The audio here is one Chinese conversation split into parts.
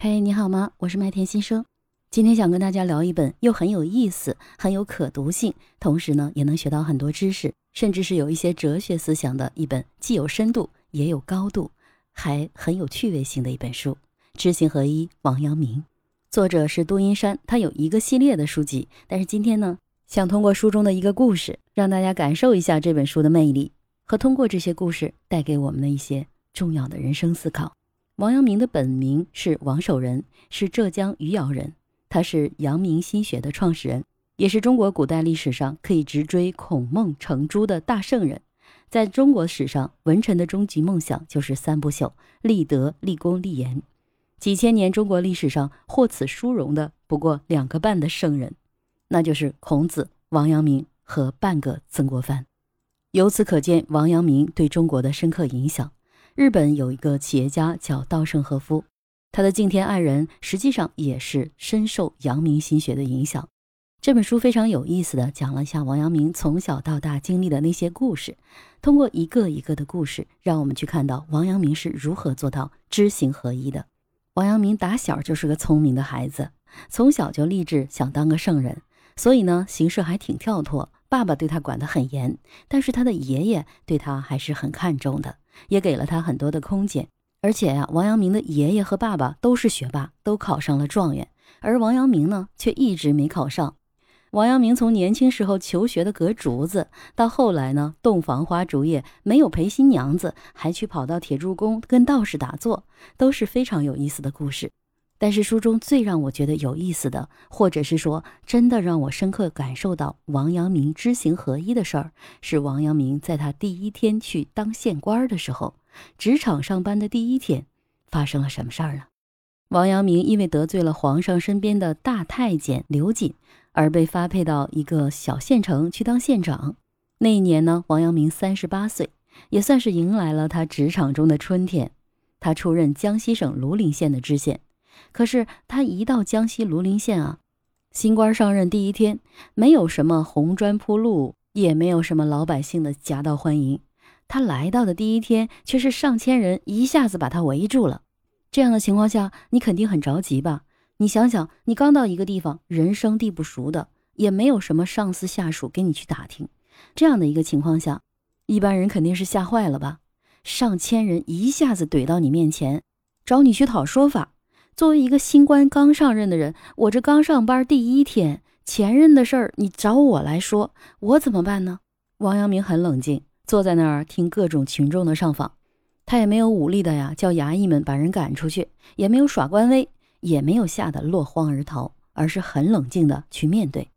嘿，你好吗？我是麦田新生，今天想跟大家聊一本又很有意思、很有可读性，同时呢也能学到很多知识，甚至是有一些哲学思想的一本，既有深度也有高度，还很有趣味性的一本书。知行合一，王阳明，作者是杜英山，他有一个系列的书籍，但是今天呢，想通过书中的一个故事，让大家感受一下这本书的魅力，和通过这些故事带给我们的一些重要的人生思考。王阳明的本名是王守仁，是浙江余姚人。他是阳明心学的创始人，也是中国古代历史上可以直追孔孟程朱的大圣人。在中国史上，文臣的终极梦想就是三不朽：立德、立功、立言。几千年中国历史上获此殊荣的不过两个半的圣人，那就是孔子、王阳明和半个曾国藩。由此可见，王阳明对中国的深刻影响。日本有一个企业家叫稻盛和夫，他的敬天爱人实际上也是深受阳明心学的影响。这本书非常有意思的讲了一下王阳明从小到大经历的那些故事，通过一个一个的故事，让我们去看到王阳明是如何做到知行合一的。王阳明打小就是个聪明的孩子，从小就立志想当个圣人，所以呢行事还挺跳脱。爸爸对他管得很严，但是他的爷爷对他还是很看重的。也给了他很多的空间，而且呀，王阳明的爷爷和爸爸都是学霸，都考上了状元，而王阳明呢，却一直没考上。王阳明从年轻时候求学的隔竹子，到后来呢，洞房花烛夜没有陪新娘子，还去跑到铁柱宫跟道士打坐，都是非常有意思的故事。但是书中最让我觉得有意思的，或者是说真的让我深刻感受到王阳明知行合一的事儿，是王阳明在他第一天去当县官的时候，职场上班的第一天，发生了什么事儿呢？王阳明因为得罪了皇上身边的大太监刘瑾，而被发配到一个小县城去当县长。那一年呢，王阳明三十八岁，也算是迎来了他职场中的春天。他出任江西省庐陵县的知县。可是他一到江西庐陵县啊，新官上任第一天，没有什么红砖铺路，也没有什么老百姓的夹道欢迎。他来到的第一天，却是上千人一下子把他围住了。这样的情况下，你肯定很着急吧？你想想，你刚到一个地方，人生地不熟的，也没有什么上司下属给你去打听，这样的一个情况下，一般人肯定是吓坏了吧？上千人一下子怼到你面前，找你去讨说法。作为一个新官刚上任的人，我这刚上班第一天，前任的事儿你找我来说，我怎么办呢？王阳明很冷静，坐在那儿听各种群众的上访，他也没有武力的呀，叫衙役们把人赶出去，也没有耍官威，也没有吓得落荒而逃，而是很冷静的去面对。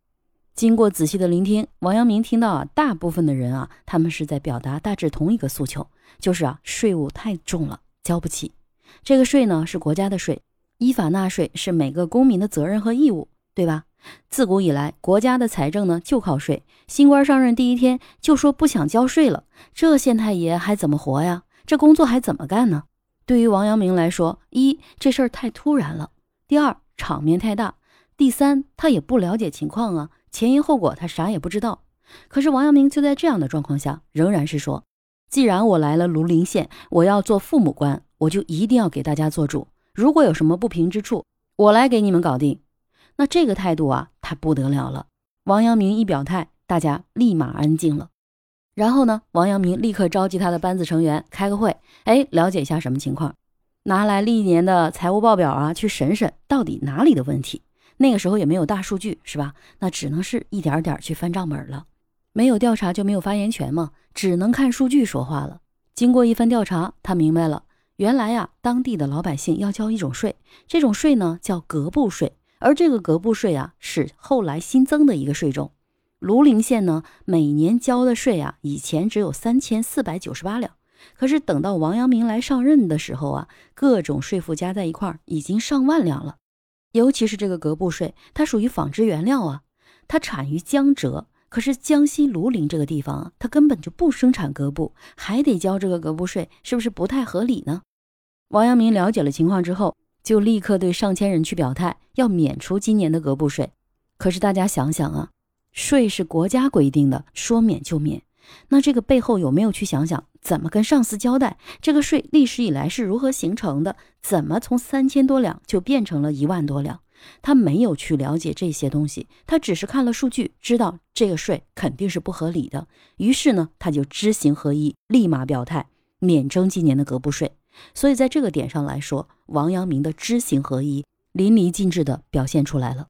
经过仔细的聆听，王阳明听到啊，大部分的人啊，他们是在表达大致同一个诉求，就是啊，税务太重了，交不起。这个税呢，是国家的税。依法纳税是每个公民的责任和义务，对吧？自古以来，国家的财政呢就靠税。新官上任第一天就说不想交税了，这县太爷还怎么活呀？这工作还怎么干呢？对于王阳明来说，一这事儿太突然了；第二场面太大；第三他也不了解情况啊，前因后果他啥也不知道。可是王阳明就在这样的状况下，仍然是说：既然我来了庐陵县，我要做父母官，我就一定要给大家做主。如果有什么不平之处，我来给你们搞定。那这个态度啊，他不得了了。王阳明一表态，大家立马安静了。然后呢，王阳明立刻召集他的班子成员开个会，哎，了解一下什么情况，拿来历年的财务报表啊，去审审到底哪里的问题。那个时候也没有大数据，是吧？那只能是一点点去翻账本了。没有调查就没有发言权嘛，只能看数据说话了。经过一番调查，他明白了。原来呀，当地的老百姓要交一种税，这种税呢叫格布税，而这个格布税啊是后来新增的一个税种。庐陵县呢每年交的税啊，以前只有三千四百九十八两，可是等到王阳明来上任的时候啊，各种税负加在一块儿已经上万两了。尤其是这个格布税，它属于纺织原料啊，它产于江浙，可是江西庐陵这个地方啊，它根本就不生产格布，还得交这个格布税，是不是不太合理呢？王阳明了解了情况之后，就立刻对上千人去表态，要免除今年的格布税。可是大家想想啊，税是国家规定的，说免就免，那这个背后有没有去想想，怎么跟上司交代这个税历史以来是如何形成的？怎么从三千多两就变成了一万多两？他没有去了解这些东西，他只是看了数据，知道这个税肯定是不合理的。于是呢，他就知行合一，立马表态免征今年的格部税。所以在这个点上来说，王阳明的知行合一淋漓尽致地表现出来了。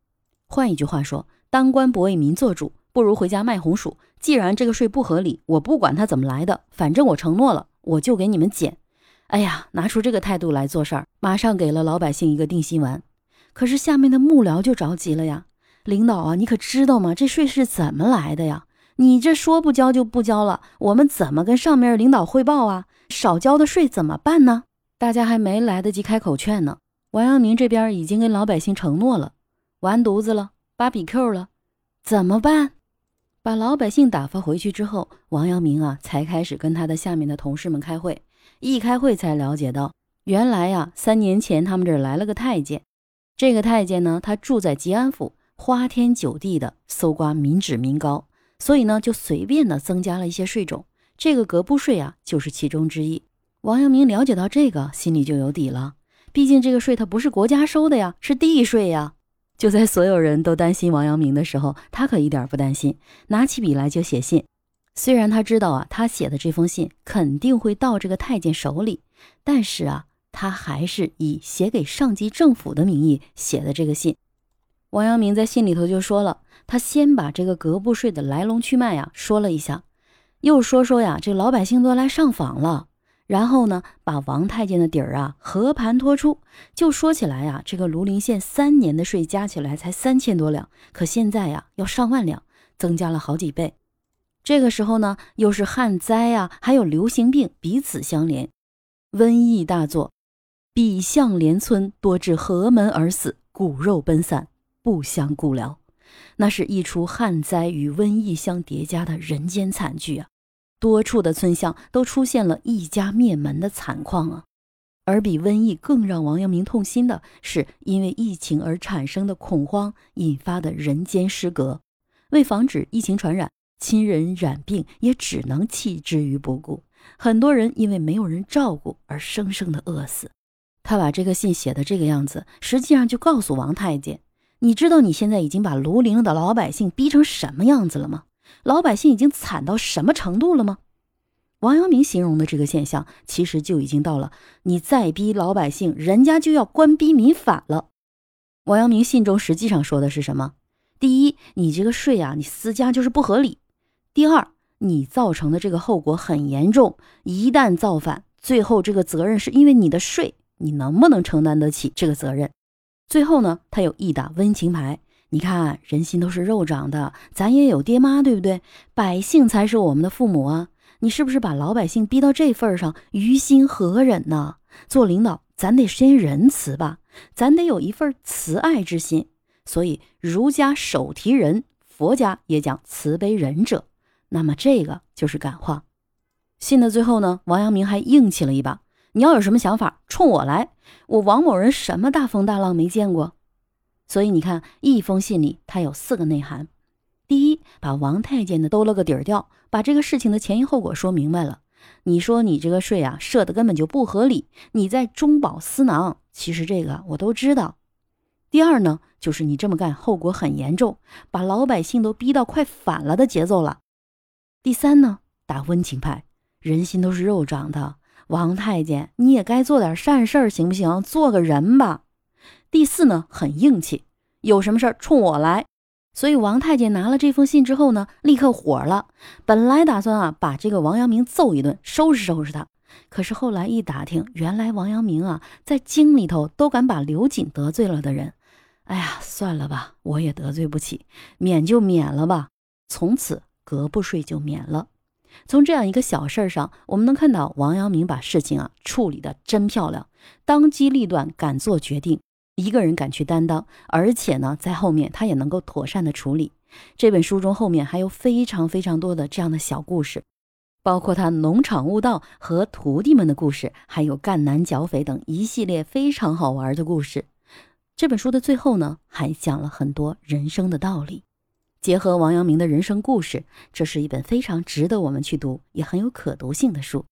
换一句话说，当官不为民做主，不如回家卖红薯。既然这个税不合理，我不管它怎么来的，反正我承诺了，我就给你们减。哎呀，拿出这个态度来做事儿，马上给了老百姓一个定心丸。可是下面的幕僚就着急了呀，领导啊，你可知道吗？这税是怎么来的呀？你这说不交就不交了，我们怎么跟上面领导汇报啊？少交的税怎么办呢？大家还没来得及开口劝呢，王阳明这边已经跟老百姓承诺了，完犊子了，芭比 Q 了，怎么办？把老百姓打发回去之后，王阳明啊才开始跟他的下面的同事们开会。一开会才了解到，原来呀，三年前他们这儿来了个太监。这个太监呢，他住在吉安府，花天酒地的搜刮民脂民膏，所以呢，就随便的增加了一些税种。这个格布税啊，就是其中之一。王阳明了解到这个，心里就有底了。毕竟这个税它不是国家收的呀，是地税呀。就在所有人都担心王阳明的时候，他可一点不担心，拿起笔来就写信。虽然他知道啊，他写的这封信肯定会到这个太监手里，但是啊。他还是以写给上级政府的名义写的这个信。王阳明在信里头就说了，他先把这个格布税的来龙去脉呀说了一下，又说说呀，这老百姓都来上访了，然后呢，把王太监的底儿啊和盘托出，就说起来呀，这个庐陵县三年的税加起来才三千多两，可现在呀要上万两，增加了好几倍。这个时候呢，又是旱灾啊，还有流行病彼此相连，瘟疫大作。比相连村多至河门而死，骨肉奔散，不相顾了。那是一出旱灾与瘟疫相叠加的人间惨剧啊！多处的村巷都出现了一家灭门的惨况啊！而比瘟疫更让王阳明痛心的是，因为疫情而产生的恐慌引发的人间失格。为防止疫情传染，亲人染病也只能弃之于不顾。很多人因为没有人照顾而生生的饿死。他把这个信写的这个样子，实际上就告诉王太监：“你知道你现在已经把庐陵的老百姓逼成什么样子了吗？老百姓已经惨到什么程度了吗？”王阳明形容的这个现象，其实就已经到了你再逼老百姓，人家就要官逼民反了。王阳明信中实际上说的是什么？第一，你这个税啊，你私家就是不合理；第二，你造成的这个后果很严重，一旦造反，最后这个责任是因为你的税。你能不能承担得起这个责任？最后呢，他有一打温情牌。你看，人心都是肉长的，咱也有爹妈，对不对？百姓才是我们的父母啊！你是不是把老百姓逼到这份上，于心何忍呢？做领导，咱得先仁慈吧，咱得有一份慈爱之心。所以，儒家手提仁，佛家也讲慈悲仁者。那么，这个就是感化。信的最后呢，王阳明还硬气了一把。你要有什么想法，冲我来！我王某人什么大风大浪没见过，所以你看，一封信里它有四个内涵：第一，把王太监的兜了个底儿掉，把这个事情的前因后果说明白了。你说你这个税啊设的根本就不合理，你在中饱私囊。其实这个我都知道。第二呢，就是你这么干后果很严重，把老百姓都逼到快反了的节奏了。第三呢，打温情派，人心都是肉长的。王太监，你也该做点善事儿，行不行？做个人吧。第四呢，很硬气，有什么事儿冲我来。所以王太监拿了这封信之后呢，立刻火了。本来打算啊，把这个王阳明揍一顿，收拾收拾他。可是后来一打听，原来王阳明啊，在京里头都敢把刘瑾得罪了的人。哎呀，算了吧，我也得罪不起，免就免了吧。从此格不税就免了。从这样一个小事儿上，我们能看到王阳明把事情啊处理的真漂亮，当机立断，敢做决定，一个人敢去担当，而且呢，在后面他也能够妥善的处理。这本书中后面还有非常非常多的这样的小故事，包括他农场悟道和徒弟们的故事，还有赣南剿匪等一系列非常好玩的故事。这本书的最后呢，还讲了很多人生的道理。结合王阳明的人生故事，这是一本非常值得我们去读，也很有可读性的书，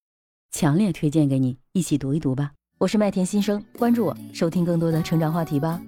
强烈推荐给你，一起读一读吧。我是麦田新生，关注我，收听更多的成长话题吧。